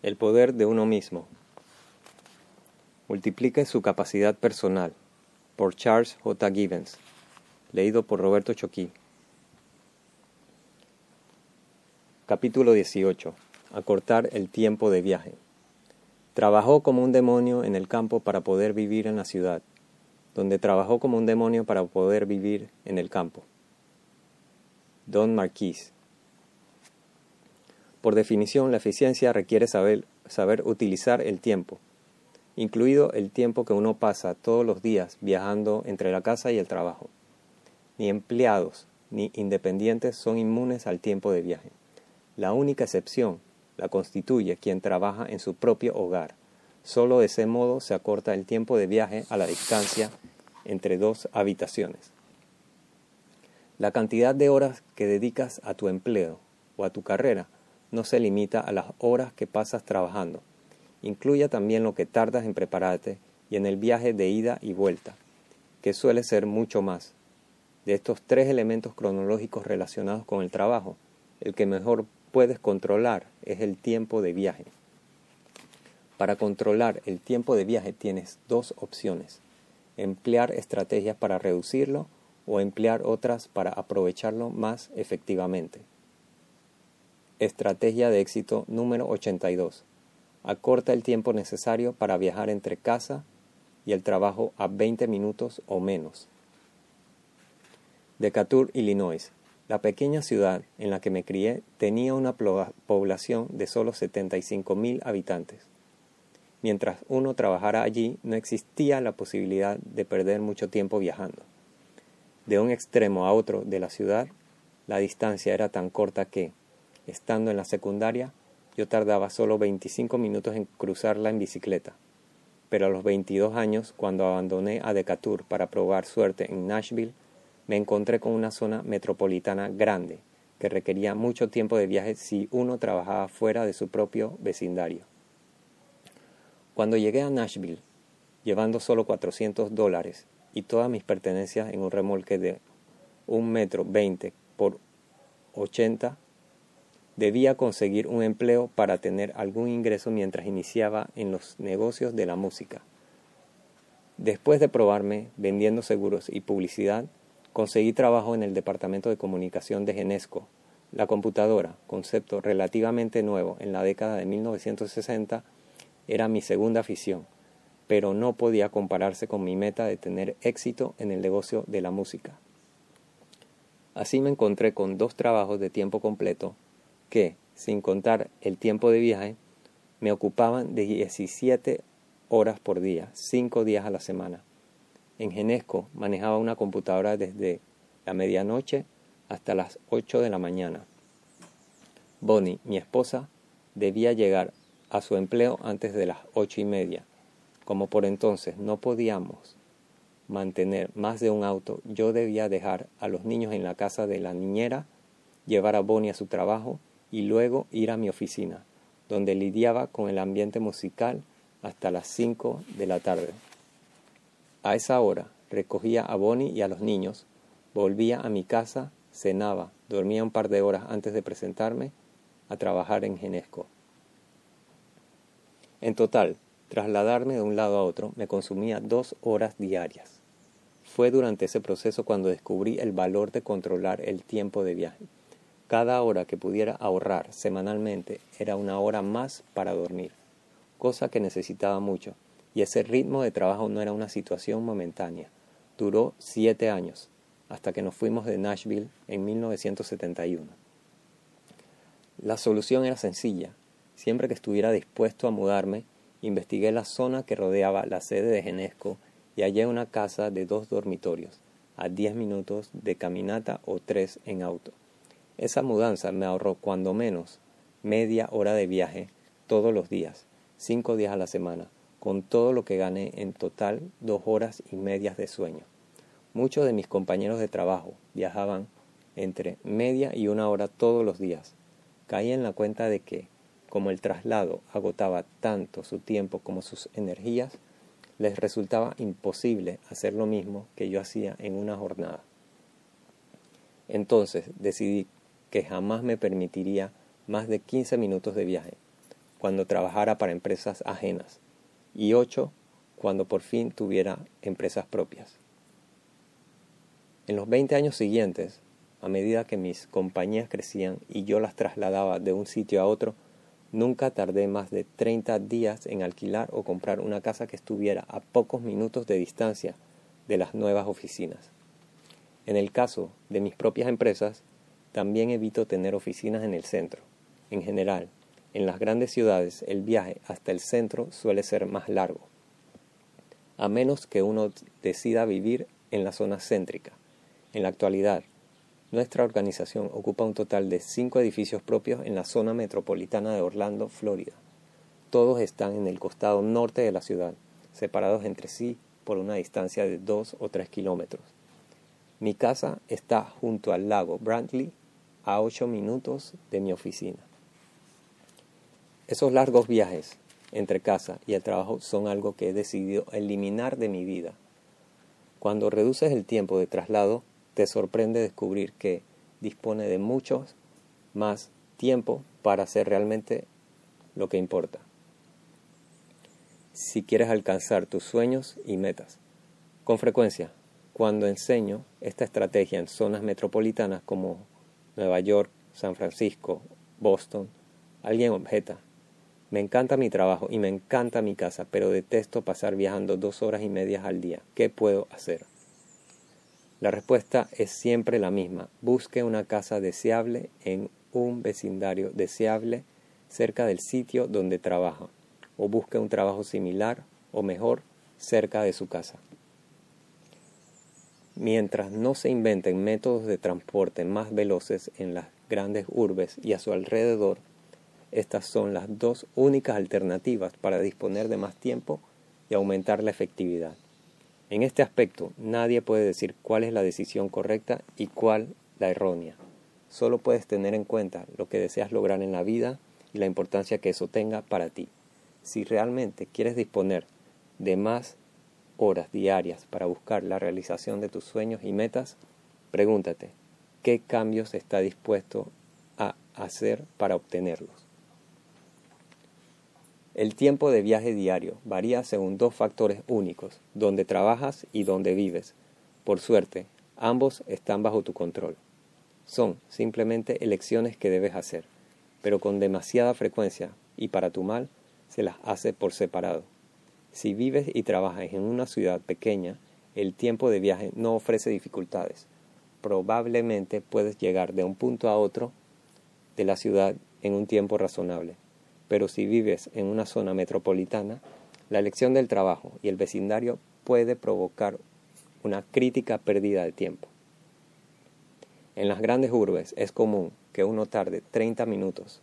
El poder de uno mismo. Multiplique su capacidad personal. Por Charles J. Gibbons. Leído por Roberto Choquí. Capítulo 18. Acortar el tiempo de viaje. Trabajó como un demonio en el campo para poder vivir en la ciudad, donde trabajó como un demonio para poder vivir en el campo. Don Marquis. Por definición, la eficiencia requiere saber, saber utilizar el tiempo, incluido el tiempo que uno pasa todos los días viajando entre la casa y el trabajo. Ni empleados ni independientes son inmunes al tiempo de viaje. La única excepción la constituye quien trabaja en su propio hogar. Solo de ese modo se acorta el tiempo de viaje a la distancia entre dos habitaciones. La cantidad de horas que dedicas a tu empleo o a tu carrera no se limita a las horas que pasas trabajando. Incluye también lo que tardas en prepararte y en el viaje de ida y vuelta, que suele ser mucho más. De estos tres elementos cronológicos relacionados con el trabajo, el que mejor puedes controlar es el tiempo de viaje. Para controlar el tiempo de viaje tienes dos opciones, emplear estrategias para reducirlo o emplear otras para aprovecharlo más efectivamente. Estrategia de éxito número 82. Acorta el tiempo necesario para viajar entre casa y el trabajo a 20 minutos o menos. Decatur, Illinois. La pequeña ciudad en la que me crié tenía una población de solo 75 mil habitantes. Mientras uno trabajara allí, no existía la posibilidad de perder mucho tiempo viajando. De un extremo a otro de la ciudad, la distancia era tan corta que, Estando en la secundaria, yo tardaba solo 25 minutos en cruzarla en bicicleta. Pero a los 22 años, cuando abandoné a Decatur para probar suerte en Nashville, me encontré con una zona metropolitana grande, que requería mucho tiempo de viaje si uno trabajaba fuera de su propio vecindario. Cuando llegué a Nashville, llevando solo 400 dólares y todas mis pertenencias en un remolque de un metro 20 por 80 Debía conseguir un empleo para tener algún ingreso mientras iniciaba en los negocios de la música. Después de probarme vendiendo seguros y publicidad, conseguí trabajo en el departamento de comunicación de Genesco. La computadora, concepto relativamente nuevo en la década de 1960, era mi segunda afición, pero no podía compararse con mi meta de tener éxito en el negocio de la música. Así me encontré con dos trabajos de tiempo completo que, sin contar el tiempo de viaje, me ocupaban de 17 horas por día, 5 días a la semana. En Genesco manejaba una computadora desde la medianoche hasta las 8 de la mañana. Bonnie, mi esposa, debía llegar a su empleo antes de las ocho y media. Como por entonces no podíamos mantener más de un auto, yo debía dejar a los niños en la casa de la niñera, llevar a Bonnie a su trabajo y luego ir a mi oficina, donde lidiaba con el ambiente musical hasta las cinco de la tarde. A esa hora recogía a Bonnie y a los niños, volvía a mi casa, cenaba, dormía un par de horas antes de presentarme a trabajar en Genesco. En total, trasladarme de un lado a otro me consumía dos horas diarias. Fue durante ese proceso cuando descubrí el valor de controlar el tiempo de viaje. Cada hora que pudiera ahorrar semanalmente era una hora más para dormir, cosa que necesitaba mucho, y ese ritmo de trabajo no era una situación momentánea. Duró siete años, hasta que nos fuimos de Nashville en 1971. La solución era sencilla. Siempre que estuviera dispuesto a mudarme, investigué la zona que rodeaba la sede de Genesco y hallé una casa de dos dormitorios, a diez minutos de caminata o tres en auto. Esa mudanza me ahorró cuando menos media hora de viaje todos los días, cinco días a la semana, con todo lo que gané en total dos horas y medias de sueño. Muchos de mis compañeros de trabajo viajaban entre media y una hora todos los días. Caí en la cuenta de que, como el traslado agotaba tanto su tiempo como sus energías, les resultaba imposible hacer lo mismo que yo hacía en una jornada. Entonces decidí que jamás me permitiría más de 15 minutos de viaje. cuando trabajara para empresas ajenas. Y 8 cuando por fin tuviera empresas propias. En los 20 años siguientes, a medida que mis compañías crecían y yo las trasladaba de un sitio a otro, nunca tardé más de 30 días en alquilar o comprar una casa que estuviera a pocos minutos de distancia de las nuevas oficinas. En el caso de mis propias empresas, también evito tener oficinas en el centro. En general, en las grandes ciudades el viaje hasta el centro suele ser más largo, a menos que uno decida vivir en la zona céntrica. En la actualidad, nuestra organización ocupa un total de cinco edificios propios en la zona metropolitana de Orlando, Florida. Todos están en el costado norte de la ciudad, separados entre sí por una distancia de dos o tres kilómetros. Mi casa está junto al lago Brantley, a ocho minutos de mi oficina. Esos largos viajes entre casa y el trabajo son algo que he decidido eliminar de mi vida. Cuando reduces el tiempo de traslado, te sorprende descubrir que dispone de mucho más tiempo para hacer realmente lo que importa. Si quieres alcanzar tus sueños y metas. Con frecuencia, cuando enseño esta estrategia en zonas metropolitanas como Nueva York, San Francisco, Boston, alguien objeta. Me encanta mi trabajo y me encanta mi casa, pero detesto pasar viajando dos horas y media al día. ¿Qué puedo hacer? La respuesta es siempre la misma. Busque una casa deseable en un vecindario deseable cerca del sitio donde trabaja, o busque un trabajo similar o mejor cerca de su casa. Mientras no se inventen métodos de transporte más veloces en las grandes urbes y a su alrededor, estas son las dos únicas alternativas para disponer de más tiempo y aumentar la efectividad. En este aspecto, nadie puede decir cuál es la decisión correcta y cuál la errónea. Solo puedes tener en cuenta lo que deseas lograr en la vida y la importancia que eso tenga para ti. Si realmente quieres disponer de más horas diarias para buscar la realización de tus sueños y metas, pregúntate, ¿qué cambios está dispuesto a hacer para obtenerlos? El tiempo de viaje diario varía según dos factores únicos, donde trabajas y donde vives. Por suerte, ambos están bajo tu control. Son simplemente elecciones que debes hacer, pero con demasiada frecuencia y para tu mal se las hace por separado. Si vives y trabajas en una ciudad pequeña, el tiempo de viaje no ofrece dificultades. Probablemente puedes llegar de un punto a otro de la ciudad en un tiempo razonable pero si vives en una zona metropolitana, la elección del trabajo y el vecindario puede provocar una crítica pérdida de tiempo. En las grandes urbes es común que uno tarde 30 minutos,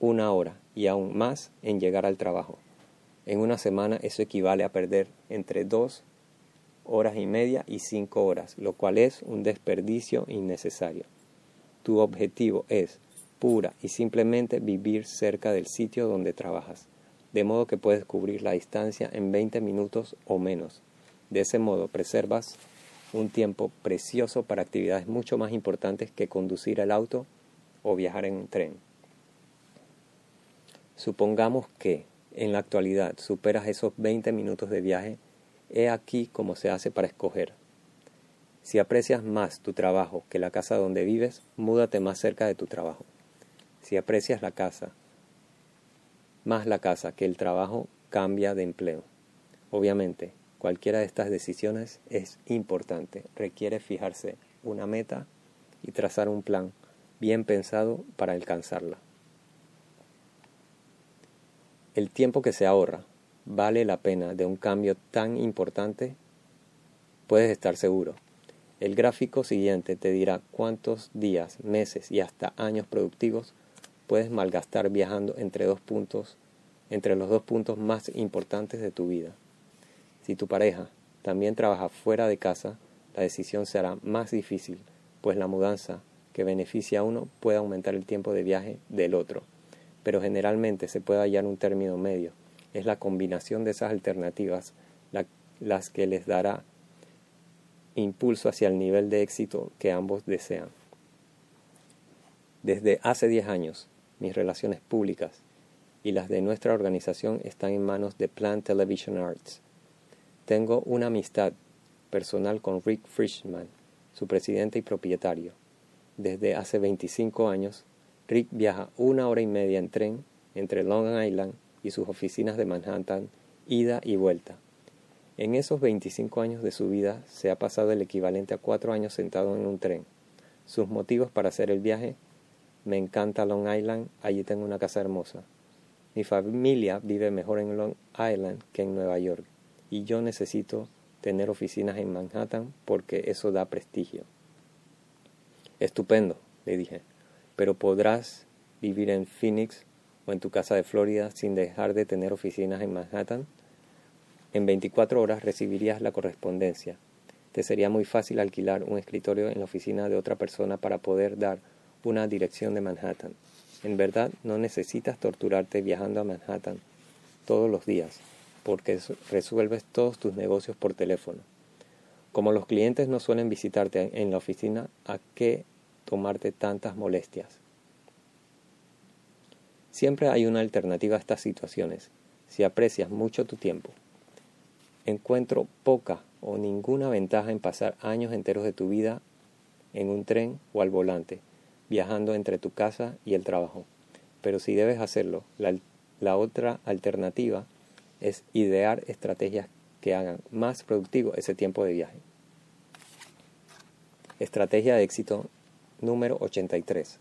una hora y aún más en llegar al trabajo. En una semana eso equivale a perder entre dos horas y media y cinco horas, lo cual es un desperdicio innecesario. Tu objetivo es pura y simplemente vivir cerca del sitio donde trabajas, de modo que puedes cubrir la distancia en 20 minutos o menos. De ese modo preservas un tiempo precioso para actividades mucho más importantes que conducir el auto o viajar en tren. Supongamos que en la actualidad superas esos 20 minutos de viaje, he aquí cómo se hace para escoger. Si aprecias más tu trabajo que la casa donde vives, múdate más cerca de tu trabajo si aprecias la casa, más la casa que el trabajo, cambia de empleo. Obviamente, cualquiera de estas decisiones es importante, requiere fijarse una meta y trazar un plan bien pensado para alcanzarla. El tiempo que se ahorra vale la pena de un cambio tan importante, puedes estar seguro. El gráfico siguiente te dirá cuántos días, meses y hasta años productivos puedes malgastar viajando entre dos puntos, entre los dos puntos más importantes de tu vida. Si tu pareja también trabaja fuera de casa, la decisión será más difícil, pues la mudanza que beneficia a uno puede aumentar el tiempo de viaje del otro, pero generalmente se puede hallar un término medio. Es la combinación de esas alternativas las que les dará impulso hacia el nivel de éxito que ambos desean. Desde hace 10 años, mis relaciones públicas y las de nuestra organización están en manos de Plan Television Arts. Tengo una amistad personal con Rick Frischman, su presidente y propietario. Desde hace 25 años, Rick viaja una hora y media en tren entre Long Island y sus oficinas de Manhattan, ida y vuelta. En esos 25 años de su vida se ha pasado el equivalente a cuatro años sentado en un tren. Sus motivos para hacer el viaje, me encanta Long Island, allí tengo una casa hermosa. Mi familia vive mejor en Long Island que en Nueva York y yo necesito tener oficinas en Manhattan porque eso da prestigio. Estupendo, le dije, pero podrás vivir en Phoenix o en tu casa de Florida sin dejar de tener oficinas en Manhattan. En 24 horas recibirías la correspondencia. Te sería muy fácil alquilar un escritorio en la oficina de otra persona para poder dar una dirección de Manhattan. En verdad no necesitas torturarte viajando a Manhattan todos los días, porque resuelves todos tus negocios por teléfono. Como los clientes no suelen visitarte en la oficina, ¿a qué tomarte tantas molestias? Siempre hay una alternativa a estas situaciones, si aprecias mucho tu tiempo encuentro poca o ninguna ventaja en pasar años enteros de tu vida en un tren o al volante, viajando entre tu casa y el trabajo. Pero si debes hacerlo, la, otra alternativa es idear estrategias que hagan más productivo ese tiempo de viaje. Estrategia de éxito número 83.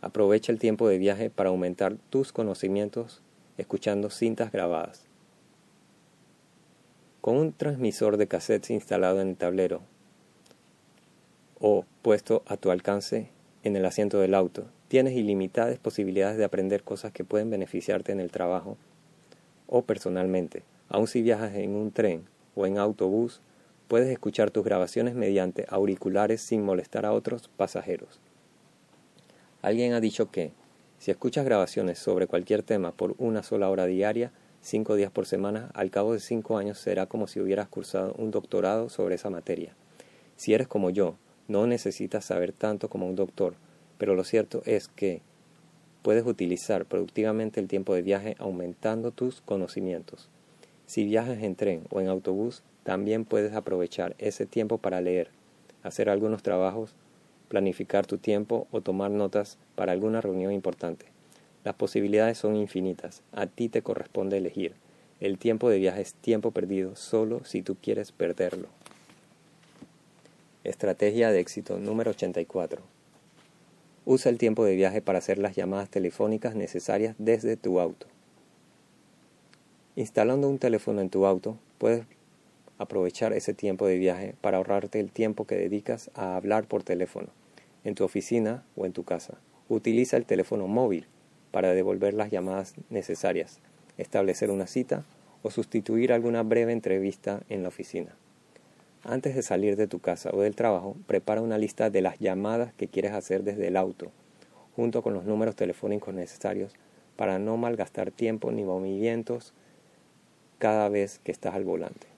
Aprovecha el tiempo de viaje para aumentar tus conocimientos escuchando cintas grabadas. Con un transmisor de cassettes instalado en el tablero o puesto a tu alcance en el asiento del auto, tienes ilimitadas posibilidades de aprender cosas que pueden beneficiarte en el trabajo o personalmente. Aun si viajas en un tren o en autobús, puedes escuchar tus grabaciones mediante auriculares sin molestar a otros pasajeros. Alguien ha dicho que, si escuchas grabaciones sobre cualquier tema por una sola hora diaria, cinco días por semana, al cabo de cinco años será como si hubieras cursado un doctorado sobre esa materia. Si eres como yo, no necesitas saber tanto como un doctor, pero lo cierto es que puedes utilizar productivamente el tiempo de viaje aumentando tus conocimientos. Si viajas en tren o en autobús, también puedes aprovechar ese tiempo para leer, hacer algunos trabajos, planificar tu tiempo o tomar notas para alguna reunión importante. Las posibilidades son infinitas. A ti te corresponde elegir. El tiempo de viaje es tiempo perdido solo si tú quieres perderlo. Estrategia de éxito número 84. Usa el tiempo de viaje para hacer las llamadas telefónicas necesarias desde tu auto. Instalando un teléfono en tu auto, puedes aprovechar ese tiempo de viaje para ahorrarte el tiempo que dedicas a hablar por teléfono, en tu oficina o en tu casa. Utiliza el teléfono móvil para devolver las llamadas necesarias, establecer una cita o sustituir alguna breve entrevista en la oficina. Antes de salir de tu casa o del trabajo, prepara una lista de las llamadas que quieres hacer desde el auto, junto con los números telefónicos necesarios para no malgastar tiempo ni movimientos cada vez que estás al volante.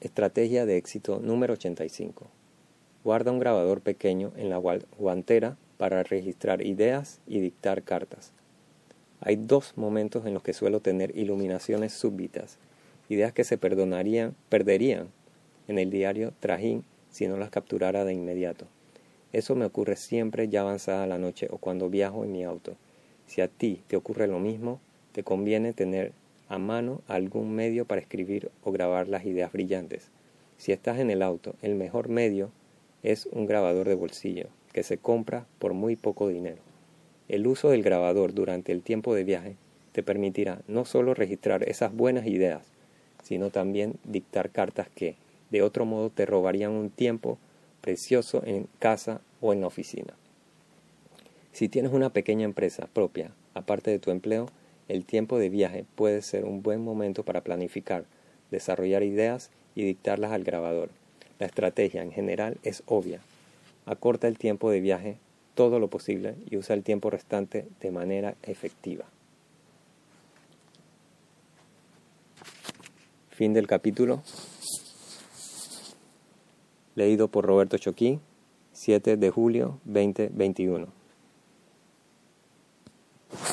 Estrategia de éxito número 85. Guarda un grabador pequeño en la guantera para registrar ideas y dictar cartas. Hay dos momentos en los que suelo tener iluminaciones súbitas, ideas que se perdonarían, perderían en el diario Trajín si no las capturara de inmediato. Eso me ocurre siempre ya avanzada la noche o cuando viajo en mi auto. Si a ti te ocurre lo mismo, te conviene tener a mano algún medio para escribir o grabar las ideas brillantes. Si estás en el auto, el mejor medio es un grabador de bolsillo que se compra por muy poco dinero. El uso del grabador durante el tiempo de viaje te permitirá no solo registrar esas buenas ideas, sino también dictar cartas que, de otro modo, te robarían un tiempo precioso en casa o en la oficina. Si tienes una pequeña empresa propia, aparte de tu empleo, el tiempo de viaje puede ser un buen momento para planificar, desarrollar ideas y dictarlas al grabador. La estrategia en general es obvia, acorta el tiempo de viaje todo lo posible y usa el tiempo restante de manera efectiva. Fin del capítulo. Leído por Roberto Choquín, 7 de julio 2021.